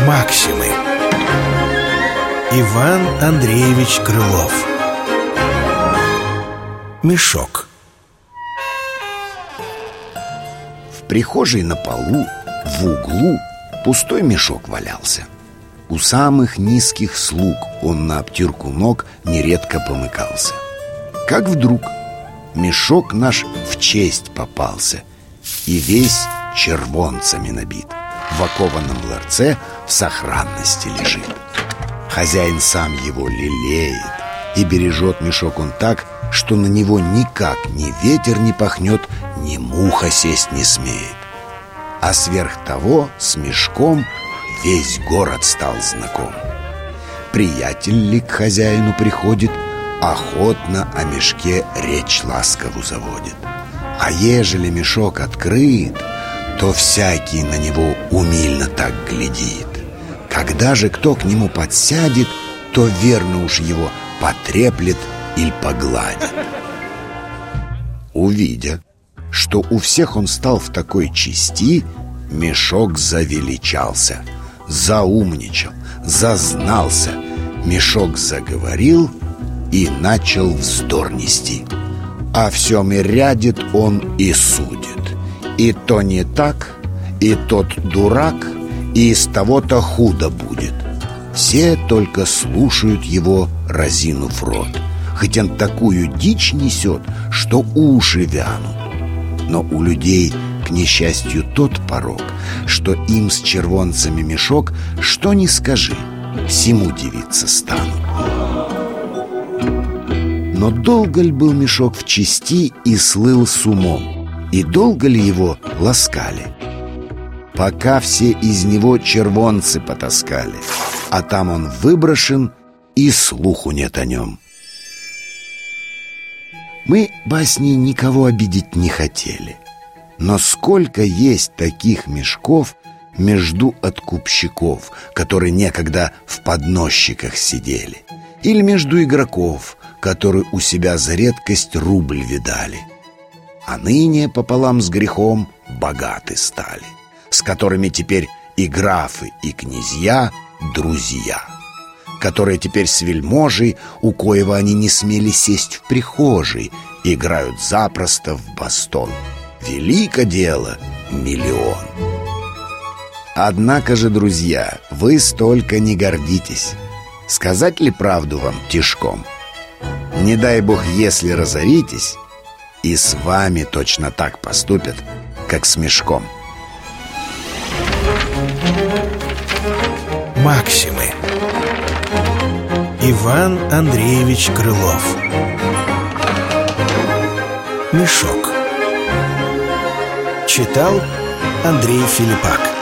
Максимы. Иван Андреевич Крылов. Мешок. В прихожей на полу, в углу, пустой мешок валялся. У самых низких слуг он на обтирку ног нередко помыкался Как вдруг мешок наш в честь попался И весь червонцами набит в окованном ларце в сохранности лежит. Хозяин сам его лелеет и бережет мешок он так, что на него никак ни ветер не пахнет, ни муха сесть не смеет. А сверх того с мешком весь город стал знаком. Приятель ли к хозяину приходит, охотно о мешке речь ласкову заводит. А ежели мешок открыт, то всякий на него умильно так глядит. Когда же кто к нему подсядет, то верно уж его потреплет или погладит. Увидя, что у всех он стал в такой чести, мешок завеличался, заумничал, зазнался. Мешок заговорил и начал вздор нести. О всем и рядит он и судит. И то не так, и тот дурак, и из того-то худо будет. Все только слушают его, разинув рот. Хоть он такую дичь несет, что уши вянут. Но у людей, к несчастью, тот порог, что им с червонцами мешок, что ни скажи, всему дивиться станут. Но долго ли был мешок в чести и слыл с умом? И долго ли его ласкали? Пока все из него червонцы потаскали А там он выброшен, и слуху нет о нем Мы басни никого обидеть не хотели Но сколько есть таких мешков между откупщиков Которые некогда в подносчиках сидели Или между игроков, которые у себя за редкость рубль видали – а ныне пополам с грехом богаты стали, с которыми теперь и графы, и князья друзья, которые теперь с вельможей, у коего они не смели сесть в прихожей, играют запросто в бастон. Велико дело — миллион. Однако же, друзья, вы столько не гордитесь. Сказать ли правду вам тишком? Не дай бог, если разоритесь, и с вами точно так поступят, как с мешком. Максимы. Иван Андреевич Крылов. Мешок. Читал Андрей Филиппак